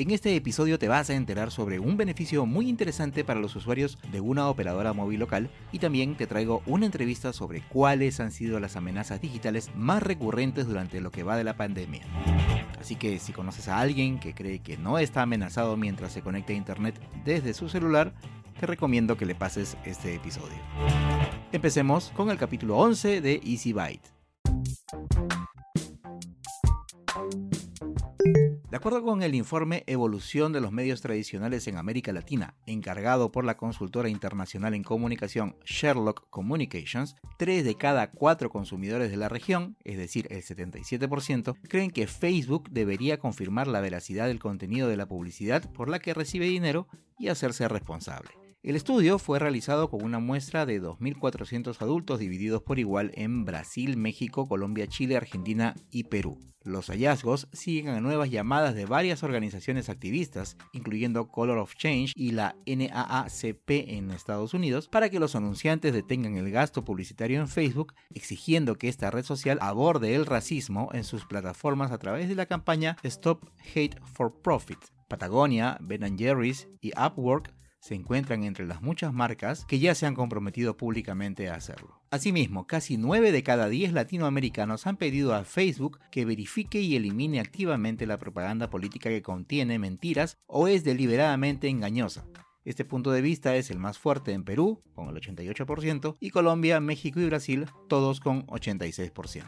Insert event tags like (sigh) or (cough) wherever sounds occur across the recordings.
En este episodio te vas a enterar sobre un beneficio muy interesante para los usuarios de una operadora móvil local y también te traigo una entrevista sobre cuáles han sido las amenazas digitales más recurrentes durante lo que va de la pandemia. Así que si conoces a alguien que cree que no está amenazado mientras se conecta a internet desde su celular, te recomiendo que le pases este episodio. Empecemos con el capítulo 11 de Easy Byte. Acuerdo con el informe Evolución de los medios tradicionales en América Latina, encargado por la consultora internacional en comunicación Sherlock Communications, 3 de cada 4 consumidores de la región, es decir, el 77%, creen que Facebook debería confirmar la veracidad del contenido de la publicidad por la que recibe dinero y hacerse responsable. El estudio fue realizado con una muestra de 2.400 adultos divididos por igual en Brasil, México, Colombia, Chile, Argentina y Perú. Los hallazgos siguen a nuevas llamadas de varias organizaciones activistas, incluyendo Color of Change y la NAACP en Estados Unidos, para que los anunciantes detengan el gasto publicitario en Facebook, exigiendo que esta red social aborde el racismo en sus plataformas a través de la campaña Stop Hate for Profit. Patagonia, Ben Jerry's y Upwork se encuentran entre las muchas marcas que ya se han comprometido públicamente a hacerlo. Asimismo, casi 9 de cada 10 latinoamericanos han pedido a Facebook que verifique y elimine activamente la propaganda política que contiene mentiras o es deliberadamente engañosa. Este punto de vista es el más fuerte en Perú, con el 88%, y Colombia, México y Brasil, todos con 86%.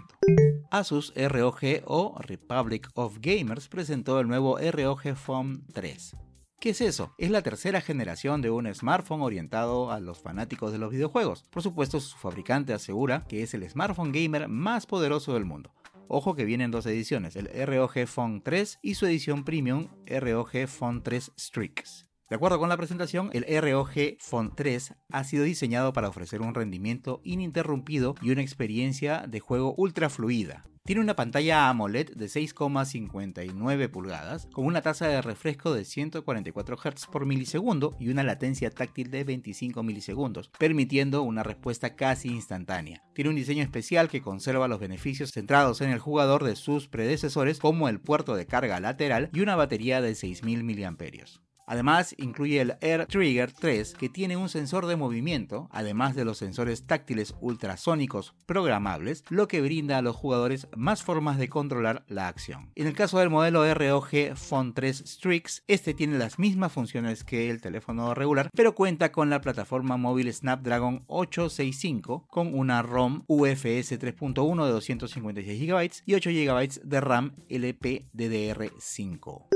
Asus ROG o Republic of Gamers presentó el nuevo ROG Phone 3 ¿Qué es eso? Es la tercera generación de un smartphone orientado a los fanáticos de los videojuegos. Por supuesto, su fabricante asegura que es el smartphone gamer más poderoso del mundo. Ojo que vienen dos ediciones, el ROG Phone 3 y su edición premium ROG Phone 3 Strix. De acuerdo con la presentación, el ROG Phone 3 ha sido diseñado para ofrecer un rendimiento ininterrumpido y una experiencia de juego ultra fluida. Tiene una pantalla AMOLED de 6,59 pulgadas con una tasa de refresco de 144 Hz por milisegundo y una latencia táctil de 25 milisegundos, permitiendo una respuesta casi instantánea. Tiene un diseño especial que conserva los beneficios centrados en el jugador de sus predecesores como el puerto de carga lateral y una batería de 6000 mAh. Además, incluye el Air Trigger 3, que tiene un sensor de movimiento, además de los sensores táctiles ultrasónicos programables, lo que brinda a los jugadores más formas de controlar la acción. En el caso del modelo ROG Phone 3 Strix, este tiene las mismas funciones que el teléfono regular, pero cuenta con la plataforma móvil Snapdragon 865 con una ROM UFS 3.1 de 256 GB y 8 GB de RAM LPDDR5.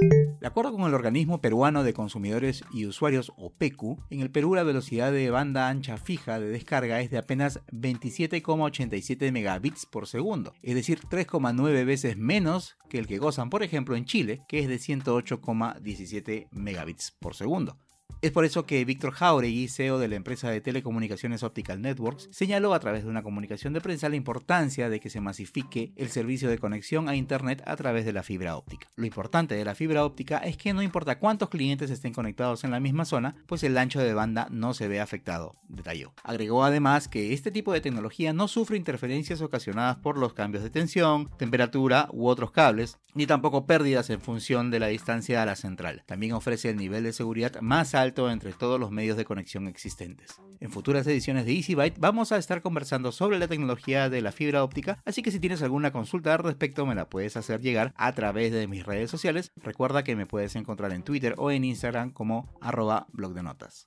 De acuerdo con el organismo peruano de consumidores y usuarios OPECU, en el Perú la velocidad de banda ancha fija de descarga es de apenas 27,87 megabits por segundo, es decir, 3,9 veces menos que el que gozan, por ejemplo, en Chile, que es de 108,17 megabits por segundo. Es por eso que Víctor Jauregui, CEO de la empresa de telecomunicaciones Optical Networks, señaló a través de una comunicación de prensa la importancia de que se masifique el servicio de conexión a Internet a través de la fibra óptica. Lo importante de la fibra óptica es que no importa cuántos clientes estén conectados en la misma zona, pues el ancho de banda no se ve afectado, detalló. Agregó además que este tipo de tecnología no sufre interferencias ocasionadas por los cambios de tensión, temperatura u otros cables, ni tampoco pérdidas en función de la distancia a la central. También ofrece el nivel de seguridad más alto entre todos los medios de conexión existentes. En futuras ediciones de Easy Byte vamos a estar conversando sobre la tecnología de la fibra óptica, así que si tienes alguna consulta al respecto me la puedes hacer llegar a través de mis redes sociales. Recuerda que me puedes encontrar en Twitter o en Instagram como arroba blog de notas.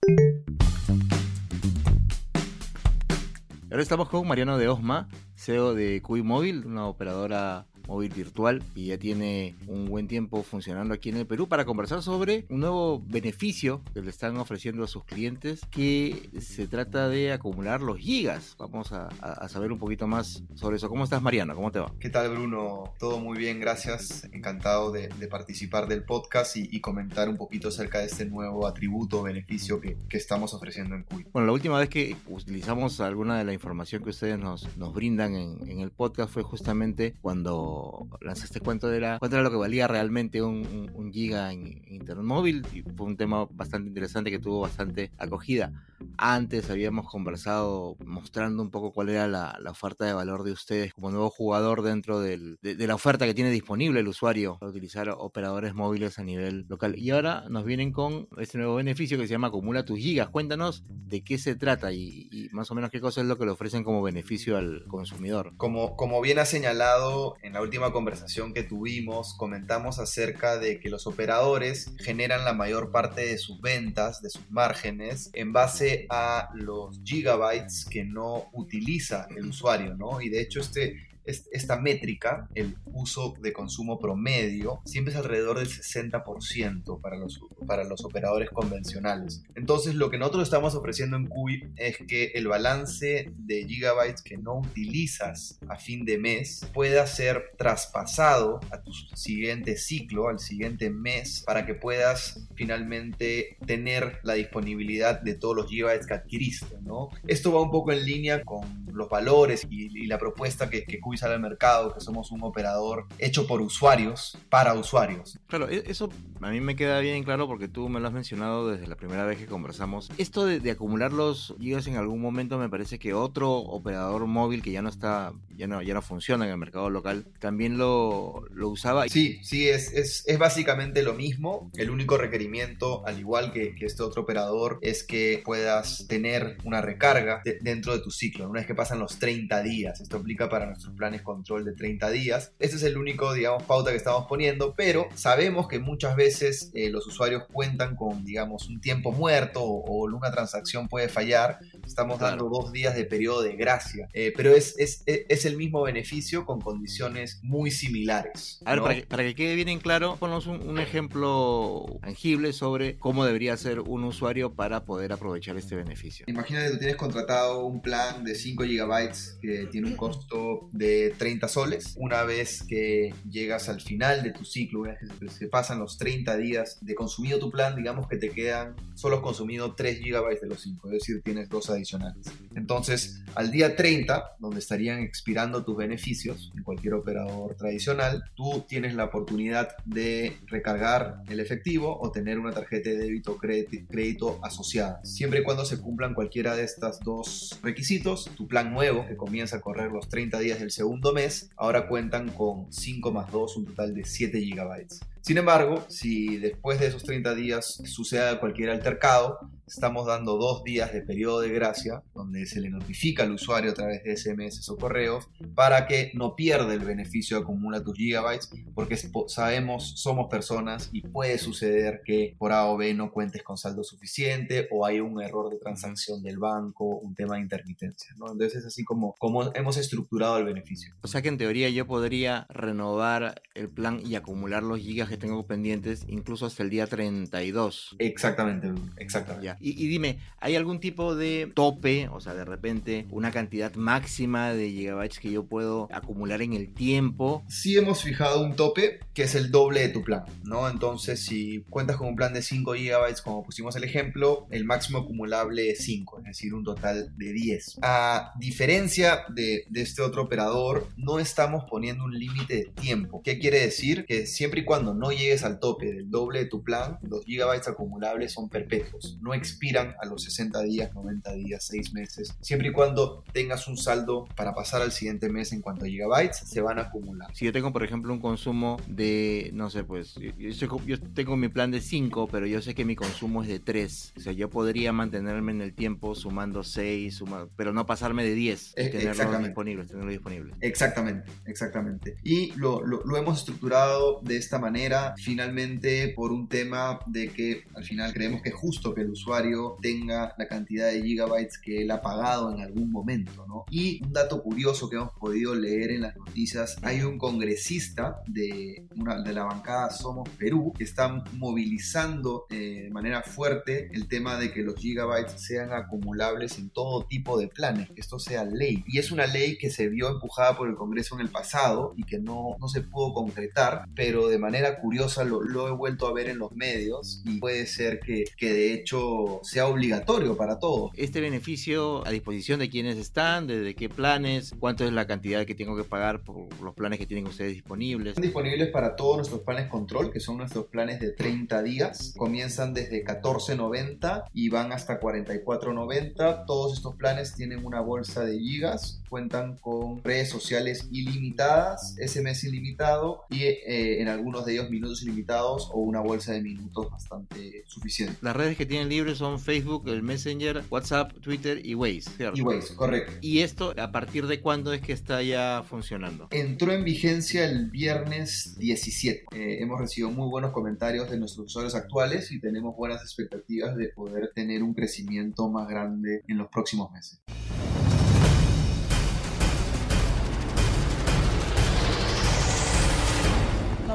Ahora estamos con Mariano de Osma, CEO de Cuy Móvil, una operadora móvil virtual y ya tiene un buen tiempo funcionando aquí en el Perú para conversar sobre un nuevo beneficio que le están ofreciendo a sus clientes que se trata de acumular los gigas. Vamos a, saber un poquito más sobre eso. ¿Cómo estás Mariano? ¿Cómo te va? ¿Qué tal Bruno? Todo muy bien, gracias. Encantado de, participar del podcast y, comentar un poquito acerca de este nuevo atributo o beneficio que, estamos ofreciendo en Cuy. Bueno, la última vez que utilizamos alguna de la información que ustedes nos, nos brindan en, el podcast fue justamente cuando lanzaste cuento de la, cuánto era lo que valía realmente un, un, giga en, internet móvil y fue un tema bastante interesante que tuvo bastante acogida. Antes habíamos conversado mostrando un poco cuál era la, oferta de valor de ustedes como nuevo jugador dentro del, de, la oferta que tiene disponible el usuario para utilizar operadores móviles a nivel local. Y ahora nos vienen con este nuevo beneficio que se llama Acumula tus gigas. Cuéntanos de qué se trata y, y más o menos qué cosa es lo que le ofrecen como beneficio al consumidor. Como, como bien ha señalado en la última conversación que tuvimos, comentamos acerca de que los operadores generan la mayor parte de sus ventas, de sus márgenes, en base a los gigabytes que no utiliza el usuario, ¿no? Y de hecho este esta métrica, el uso de consumo promedio, siempre es alrededor del 60% para los, para los operadores convencionales. Entonces, lo que nosotros estamos ofreciendo en QI es que el balance de gigabytes que no utilizas a fin de mes pueda ser traspasado a tu siguiente ciclo, al siguiente mes, para que puedas finalmente tener la disponibilidad de todos los gigabytes que adquiriste, ¿no? Esto va un poco en línea con los valores y, la propuesta que, que sale al mercado, que somos un operador hecho por usuarios, para usuarios. Claro, e-, eso a mí me queda bien claro porque tú me lo has mencionado desde la primera vez que conversamos. Esto de, acumular los gigas en algún momento me parece que otro operador móvil que ya no está, ya no, ya no funciona en el mercado local, también lo, lo usaba. Sí, sí, es, es, es, básicamente lo mismo. El único requerimiento, al igual que, que este otro operador, es que puedas tener una recarga dentro de tu ciclo, una vez que pasan los 30 días. Esto aplica para nuestros planes control de 30 días. Este es el único, digamos, pauta que estamos poniendo, pero sabemos que muchas veces eh, los usuarios cuentan con, digamos, un tiempo muerto o, una transacción puede fallar. Estamos dando dos días de periodo de gracia, eh, pero es, es, es, el mismo beneficio con condiciones muy similares. A ver, para, que, para, que, quede bien en claro, ponnos un, un ejemplo tangible sobre cómo debería ser un usuario para poder aprovechar este beneficio. Imagínate que tú tienes contratado un plan de 5 GB que tiene un costo de 30 soles. Una vez que llegas al final de tu ciclo, se pasan los 30 días de consumido tu plan, digamos que te quedan solo consumido 3 GB de los 5, es decir, tienes dos adicionales. Entonces, al día 30, donde estarían expirando tus beneficios en cualquier operador tradicional, tú tienes la oportunidad de recargar el efectivo o tener una tarjeta de débito o crédito asociada. Siempre y cuando se cumplan cualquiera de estos dos requisitos, tu plan nuevo, que comienza a correr los 30 días del segundo, mes, ahora cuentan con 5 más 2, un total de 7 GB. Sin embargo, si después de esos 30 días sucede cualquier altercado, estamos dando dos días de periodo de gracia, donde se le notifica al usuario a través de SMS o correos, para que no pierda el beneficio de acumula tus gigabytes, porque sabemos, somos personas y puede suceder que por A o B no cuentes con saldo suficiente o hay un error de transacción del banco, un tema de intermitencia. ¿no? Entonces es así como, como hemos estructurado el beneficio. O sea que en teoría yo podría renovar el plan y acumular los gigas que tengo pendientes incluso hasta el día 32. Exactamente, exactamente. Y, dime, ¿hay algún tipo de tope, o sea, de repente una cantidad máxima de gigabytes que yo puedo acumular en el tiempo? Sí hemos fijado un tope que es el doble de tu plan, ¿no? Entonces, si cuentas con un plan de 5 gigabytes, como pusimos el ejemplo, el máximo acumulable es 5, es decir, un total de 10. A diferencia de, de este otro operador, no estamos poniendo un límite de tiempo. ¿Qué quiere decir? Que siempre y cuando no llegues al tope del doble de tu plan, los gigabytes acumulables son perpetuos. No expiran a los 60 días, 90 días, 6 meses. Siempre y cuando tengas un saldo para pasar al siguiente mes en cuanto a gigabytes, se van a acumular. Si yo tengo, por ejemplo, un consumo de, no sé, pues, yo, tengo mi plan de 5, pero yo sé que mi consumo es de 3. O sea, yo podría mantenerme en el tiempo sumando 6, sumando, pero no pasarme de 10 y eh, tenerlo disponible, tenerlo disponible. Exactamente, exactamente. Y lo, lo, lo hemos estructurado de esta manera manera, finalmente, por un tema de que al final creemos que es justo que el usuario tenga la cantidad de gigabytes que él ha pagado en algún momento, ¿no? Y un dato curioso que hemos podido leer en las noticias, hay un congresista de, una, de la bancada Somos Perú que está movilizando eh, de manera fuerte el tema de que los gigabytes sean acumulables en todo tipo de planes, que esto sea ley. Y es una ley que se vio empujada por el Congreso en el pasado y que no, no se pudo concretar, pero de manera curiosa lo, lo he vuelto a ver en los medios y puede ser que, que de hecho sea obligatorio para todos. Este beneficio a disposición de quienes están, desde qué planes, cuánto es la cantidad que tengo que pagar por los planes que tienen ustedes disponibles. Están disponibles para todos nuestros planes control, que son nuestros planes de 30 días. Comienzan desde 14.90 y van hasta 44.90. Todos estos planes tienen una bolsa de gigas, cuentan con redes sociales ilimitadas, SMS ilimitado y eh, en algunos de ellos minutos ilimitados o una bolsa de minutos bastante suficiente. Las redes que tienen libres son Facebook, el Messenger, WhatsApp, Twitter y Waze, ¿cierto? Y Waze, correcto. ¿Y esto a partir de cuándo es que está ya funcionando? Entró en vigencia el viernes 17. Eh, hemos recibido muy buenos comentarios de nuestros usuarios actuales y tenemos buenas expectativas de poder tener un crecimiento más grande en los próximos meses.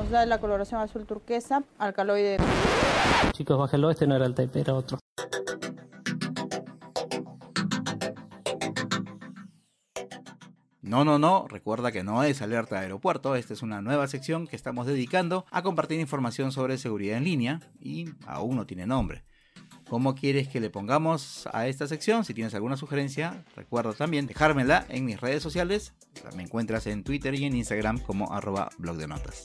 Nos da la coloración azul turquesa, alcaloide. Chicos, bájalo, este no era el Type, era otro. No, no, no, recuerda que no es alerta de aeropuerto, esta es una nueva sección que estamos dedicando a compartir información sobre seguridad en línea y aún no tiene nombre. ¿Cómo quieres que le pongamos a esta sección? Si tienes alguna sugerencia, recuerda también dejármela en mis redes sociales. Me encuentras en Twitter y en Instagram como arroba blog de notas.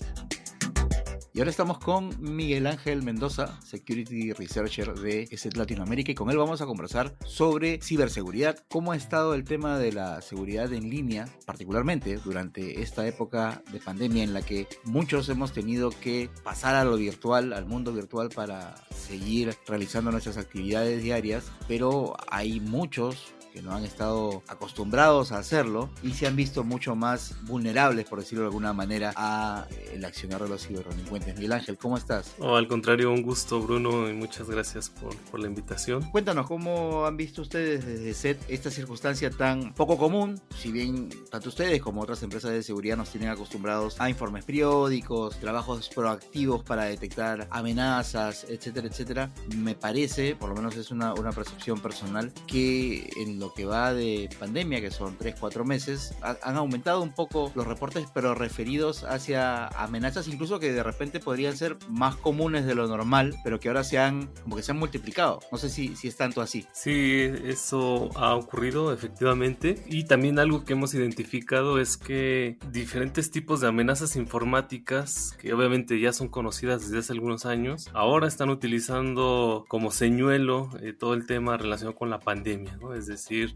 Y ahora estamos con Miguel Ángel Mendoza, Security Researcher de ESET Latinoamérica, y con él vamos a conversar sobre ciberseguridad, cómo ha estado el tema de la seguridad en línea, particularmente durante esta época de pandemia en la que muchos hemos tenido que pasar a lo virtual, al mundo virtual para seguir realizando nuestras actividades diarias, pero hay muchos que no han estado acostumbrados a hacerlo y se han visto mucho más vulnerables, por decirlo de alguna manera, a el accionar de los ciberdelincuentes. Miguel Ángel, ¿cómo estás? Oh, al contrario, un gusto, Bruno, y muchas gracias por, por, la invitación. Cuéntanos, ¿cómo han visto ustedes desde SET esta circunstancia tan poco común? Si bien tanto ustedes como otras empresas de seguridad nos tienen acostumbrados a informes periódicos, trabajos proactivos para detectar amenazas, etcétera, etcétera, me parece, por lo menos es una, una percepción personal, que en lo que va de pandemia, que son 3-4 meses, ha, han aumentado un poco los reportes, pero referidos hacia amenazas incluso que de repente podrían ser más comunes de lo normal, pero que ahora se han, como que se han multiplicado. No sé si, si es tanto así. Sí, eso ha ocurrido efectivamente. Y también algo que hemos identificado es que diferentes tipos de amenazas informáticas, que obviamente ya son conocidas desde hace algunos años, ahora están utilizando como señuelo eh, todo el tema relacionado con la pandemia, ¿no? Es decir, decir,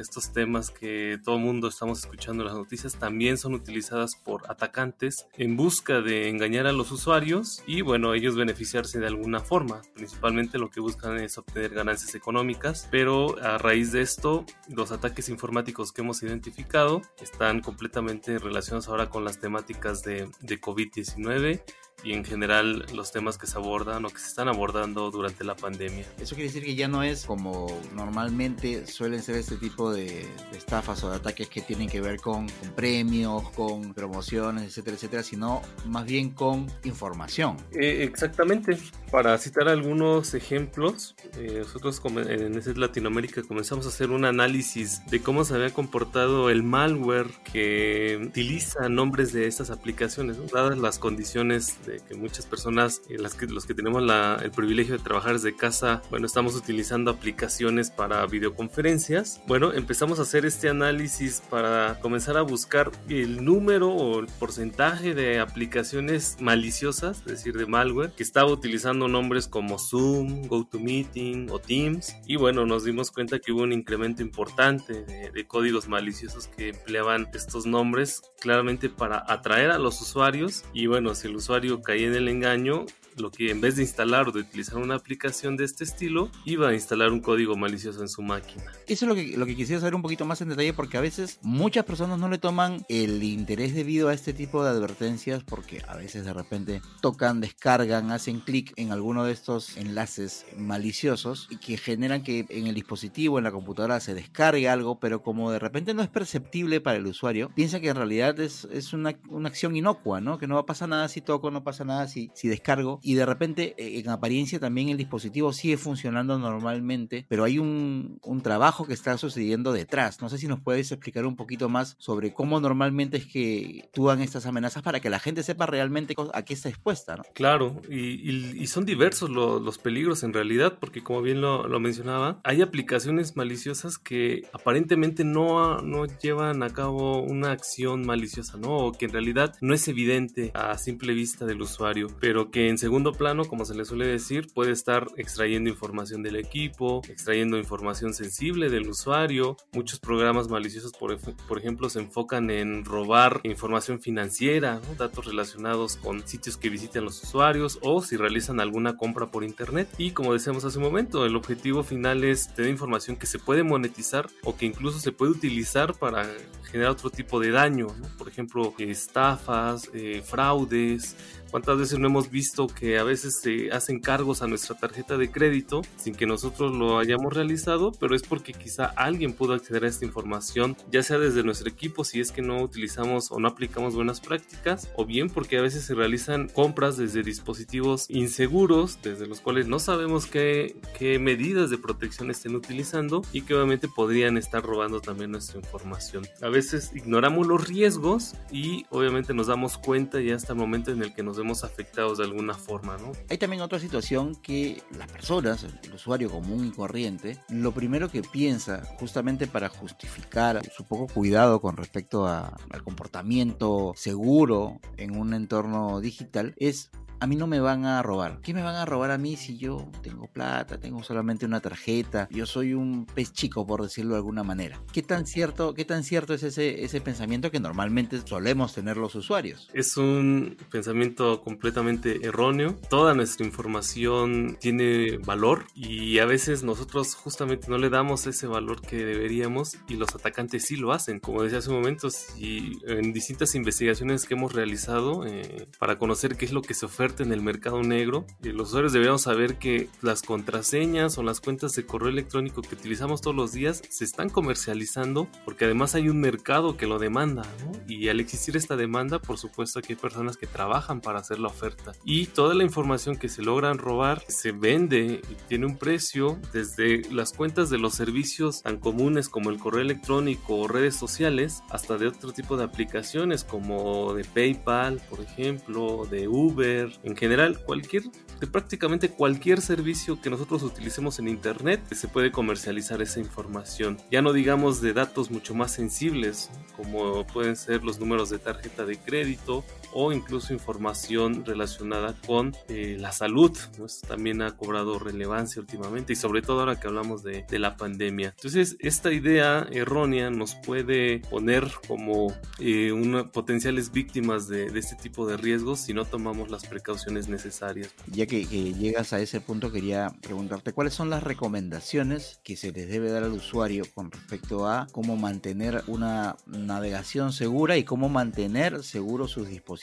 estos temas que todo mundo estamos escuchando en las noticias también son utilizadas por atacantes en busca de engañar a los usuarios y bueno, ellos beneficiarse de alguna forma. Principalmente lo que buscan es obtener ganancias económicas, pero a raíz de esto, los ataques informáticos que hemos identificado están completamente relacionados ahora con las temáticas de, de COVID-19 y en general los temas que se abordan o que se están abordando durante la pandemia. Eso quiere decir que ya no es como normalmente suelen ser este tipo de, de estafas o de ataques que tienen que ver con, con, premios, con promociones, etcétera, etcétera, sino más bien con información. Eh, exactamente. Para citar algunos ejemplos, eh, nosotros en ese Latinoamérica comenzamos a hacer un análisis de cómo se había comportado el malware que utiliza nombres de estas aplicaciones, ¿no? dadas las condiciones de que muchas personas, eh, que, los que tenemos el privilegio de trabajar desde casa, bueno, estamos utilizando aplicaciones para videoconferencias. Bueno, empezamos a hacer este análisis para comenzar a buscar el número o el porcentaje de aplicaciones maliciosas, es decir, de malware, que estaba utilizando utilizando nombres como Zoom, GoToMeeting o Teams. Y bueno, nos dimos cuenta que hubo un incremento importante de, de códigos maliciosos que empleaban estos nombres claramente para atraer a los usuarios. Y bueno, si el usuario caía en el engaño, lo que en vez de instalar o de utilizar una aplicación de este estilo, iba a instalar un código malicioso en su máquina. Eso es lo que, lo que quisiera saber un poquito más en detalle porque a veces muchas personas no le toman el interés debido a este tipo de advertencias porque a veces de repente tocan, descargan, hacen clic en alguno de estos enlaces maliciosos y que generan que en el dispositivo, en la computadora se descargue algo, pero como de repente no es perceptible para el usuario, piensa que en realidad es, es una, una acción inocua, ¿no? Que no va a pasar nada si toco, no pasa nada si, si descargo y de repente eh, en apariencia también el dispositivo sigue funcionando normalmente, pero hay un, un, trabajo que está sucediendo detrás. No sé si nos puedes explicar un poquito más sobre cómo normalmente es que actúan estas amenazas para que la gente sepa realmente a qué está expuesta. ¿no? Claro, y, y, y son diversos lo, los peligros en realidad, porque como bien lo, lo, mencionaba, hay aplicaciones maliciosas que aparentemente no, no llevan a cabo una acción maliciosa, ¿no? O que en realidad no es evidente a simple vista del usuario, pero que en segundo plano, como se le suele decir, puede estar extrayendo información del equipo, extrayendo información sensible del usuario. Muchos programas maliciosos, por, por ejemplo, se enfocan en robar información financiera, ¿no? datos relacionados con sitios que visitan los usuarios o si realizan alguna compra por internet. Y como decíamos hace un momento, el objetivo final es tener información que se puede monetizar o que incluso se puede utilizar para generar otro tipo de daño, ¿no? por ejemplo, estafas, eh, fraudes, ¿Cuántas veces no hemos visto que a veces se hacen cargos a nuestra tarjeta de crédito sin que nosotros lo hayamos realizado? Pero es porque quizá alguien pudo acceder a esta información, ya sea desde nuestro equipo si es que no utilizamos o no aplicamos buenas prácticas, o bien porque a veces se realizan compras desde dispositivos inseguros, desde los cuales no sabemos qué, qué medidas de protección estén utilizando y que obviamente podrían estar robando también nuestra información. A veces ignoramos los riesgos y obviamente nos damos cuenta ya hasta el momento en el que nos vemos afectados de alguna forma, ¿no? Hay también otra situación que las personas, el usuario común y corriente, lo primero que piensa justamente para justificar su poco cuidado con respecto al comportamiento seguro en un entorno digital es a mí no me van a robar. ¿Qué me van a robar a mí si yo tengo plata, tengo solamente una tarjeta, yo soy un pez chico por decirlo de alguna manera? ¿Qué tan cierto, qué tan cierto es ese, ese pensamiento que normalmente solemos tener los usuarios? Es un pensamiento completamente erróneo. Toda nuestra información tiene valor y a veces nosotros justamente no le damos ese valor que deberíamos y los atacantes sí lo hacen. Como decía hace un momento, si en distintas investigaciones que hemos realizado eh, para conocer qué es lo que se ofrece en el mercado negro. Y los usuarios deberíamos saber que las contraseñas o las cuentas de correo electrónico que utilizamos todos los días se están comercializando porque además hay un mercado que lo demanda. ¿no? Y al existir esta demanda, por supuesto que hay personas que trabajan para hacer la oferta. Y toda la información que se logran robar se vende y tiene un precio desde las cuentas de los servicios tan comunes como el correo electrónico o redes sociales hasta de otro tipo de aplicaciones como de PayPal, por ejemplo, de Uber, en general cualquier de prácticamente cualquier servicio que nosotros utilicemos en internet se puede comercializar esa información. Ya no digamos de datos mucho más sensibles como pueden ser los números de tarjeta de crédito o incluso información relacionada con eh, la salud ¿no? Esto también ha cobrado relevancia últimamente y sobre todo ahora que hablamos de, de, la pandemia entonces esta idea errónea nos puede poner como eh, una, potenciales víctimas de, de este tipo de riesgos si no tomamos las precauciones necesarias. Ya que, que, llegas a ese punto, quería preguntarte cuáles son las recomendaciones que se les debe dar al usuario con respecto a cómo mantener una navegación segura y cómo mantener seguros sus dispositivos,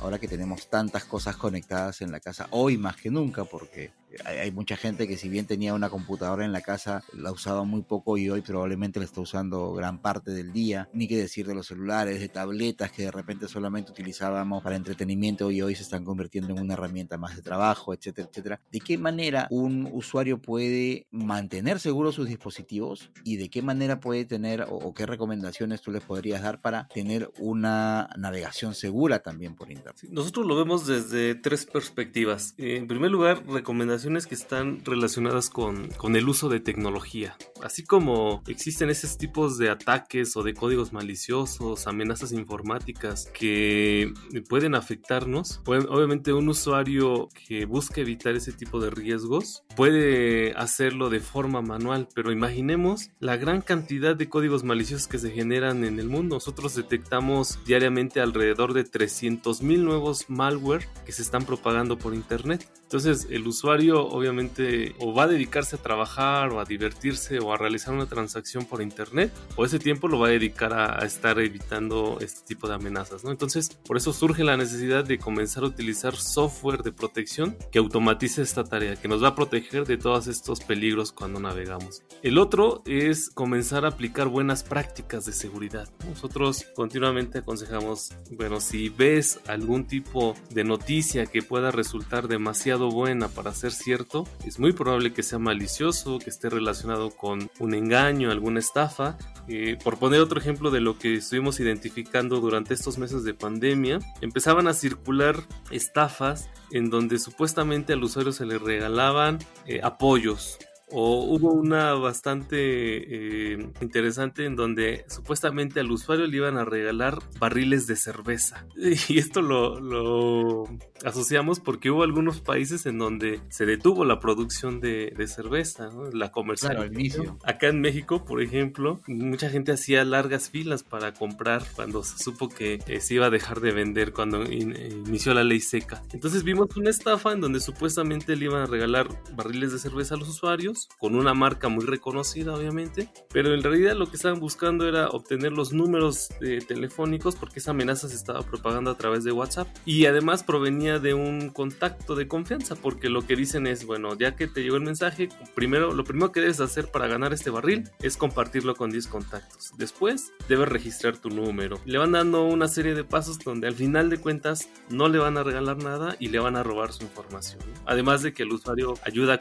ahora que tenemos tantas cosas conectadas en la casa, hoy más que nunca, porque hay mucha gente que si bien tenía una computadora en la casa, la usaba muy poco y hoy probablemente la está usando gran parte del día, ni que decir de los celulares, de tabletas que de repente solamente utilizábamos para entretenimiento y hoy se están convirtiendo en una herramienta más de trabajo, etcétera, etcétera. ¿De qué manera un usuario puede mantener seguros sus dispositivos y de qué manera puede tener o, o, qué recomendaciones tú les podrías dar para tener una navegación segura también por internet. Nosotros lo vemos desde tres perspectivas. En primer lugar, recomendaciones que están relacionadas con, con el uso de tecnología. Así como existen esos tipos de ataques o de códigos maliciosos, amenazas informáticas que pueden afectarnos, obviamente un usuario que busca evitar ese tipo de riesgos puede hacerlo de forma manual, pero imaginemos la gran cantidad de códigos maliciosos que se generan en el mundo. Nosotros detectamos diariamente alrededor de 300.000 nuevos malware que se están propagando por internet. Entonces el usuario obviamente o va a dedicarse a trabajar o a divertirse o a realizar una transacción por internet o ese tiempo lo va a dedicar a, estar evitando este tipo de amenazas. ¿no? Entonces por eso surge la necesidad de comenzar a utilizar software de protección que automatice esta tarea, que nos va a proteger de todos estos peligros cuando navegamos. El otro es comenzar a aplicar buenas prácticas de seguridad. Nosotros continuamente aconsejamos, bueno, si ves algún tipo de noticia que pueda resultar demasiado buena para ser cierto, es muy probable que sea malicioso, que esté relacionado con un engaño, alguna estafa. Eh, por poner otro ejemplo de lo que estuvimos identificando durante estos meses de pandemia, empezaban a circular estafas en donde supuestamente al usuario se le regalaban eh, apoyos o hubo una bastante eh, interesante en donde supuestamente al usuario le iban a regalar barriles de cerveza. (laughs) Y esto lo, asociamos porque hubo algunos países en donde se detuvo la producción de, cerveza, la comercial. Claro, al inicio. Acá en México, por ejemplo, mucha gente hacía largas filas para comprar cuando se supo que eh, se iba a dejar de vender cuando inició la ley seca. Entonces vimos una estafa en donde supuestamente le iban a regalar barriles de cerveza a los usuarios con una marca muy reconocida obviamente, pero en realidad lo que estaban buscando era obtener los números eh, telefónicos porque esa amenaza se estaba propagando a través de WhatsApp y además provenía de un contacto de confianza porque lo que dicen es, bueno, ya que te llegó el mensaje, primero lo primero que debes hacer para ganar este barril es compartirlo con 10 contactos. Después debes registrar tu número. Le van dando una serie de pasos donde al final de cuentas no le van a regalar nada y le van a robar su información. Además de que el usuario ayuda a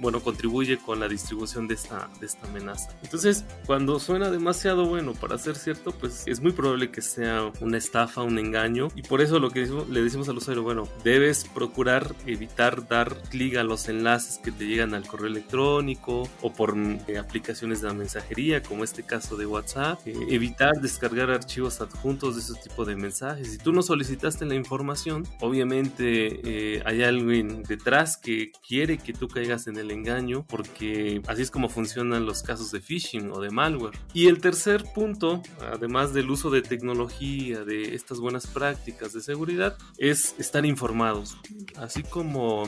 bueno, contribuye con la distribución de esta, de esta amenaza. Entonces, cuando suena demasiado bueno para ser cierto, pues es muy probable que sea una estafa, un engaño. Y por eso lo que le decimos al usuario, bueno, debes procurar evitar dar clic a los enlaces que te llegan al correo electrónico o por eh, aplicaciones de mensajería, como este caso de WhatsApp. Eh, evitar descargar archivos adjuntos de ese tipo de mensajes. Si tú no solicitaste la información, obviamente eh, hay alguien detrás que quiere que tú caigas en el engaño por porque así es como funcionan los casos de phishing o de malware. Y el tercer punto, además del uso de tecnología, de estas buenas prácticas de seguridad, es estar informados. Así como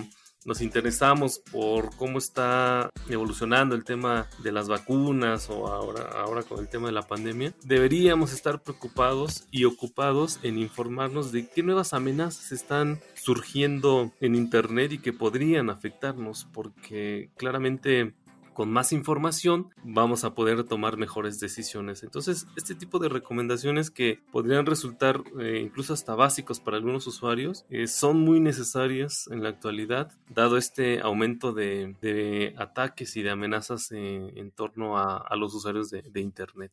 nos interesamos por cómo está evolucionando el tema de las vacunas o ahora, ahora con el tema de la pandemia, deberíamos estar preocupados y ocupados en informarnos de qué nuevas amenazas están surgiendo en Internet y que podrían afectarnos, porque claramente con más información vamos a poder tomar mejores decisiones. Entonces, este tipo de recomendaciones que podrían resultar eh, incluso hasta básicos para algunos usuarios eh, son muy necesarias en la actualidad, dado este aumento de, ataques y de amenazas en torno a, los usuarios de Internet.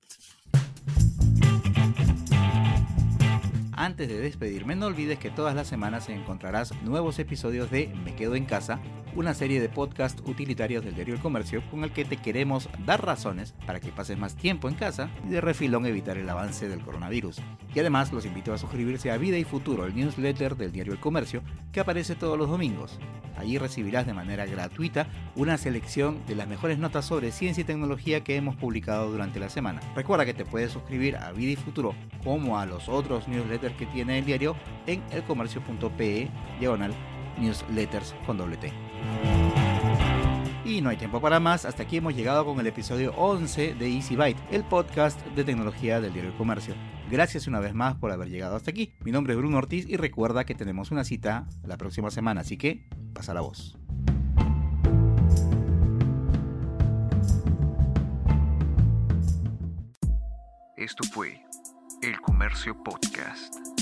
Antes de despedirme, no olvides que todas las semanas encontrarás nuevos episodios de Me Quedo en Casa, una serie de podcasts utilitarios del diario El Comercio con el que te queremos dar razones para que pases más tiempo en casa y de refilón evitar el avance del coronavirus. Y además los invito a suscribirse a Vida y Futuro, el newsletter del diario El Comercio, que aparece todos los domingos. Allí recibirás de manera gratuita una selección de las mejores notas sobre ciencia y tecnología que hemos publicado durante la semana. Recuerda que te puedes suscribir a Vida y Futuro como a los otros newsletters que tiene el diario en elcomercio.pe diagonal newsletters con doble T. Y no hay tiempo para más, hasta aquí hemos llegado con el episodio 11 de Easy Byte, el podcast de tecnología del diario El Comercio. Gracias una vez más por haber llegado hasta aquí. Mi nombre es Bruno Ortiz y recuerda que tenemos una cita la próxima semana, así que pasa la voz. Esto fue El Comercio Podcast.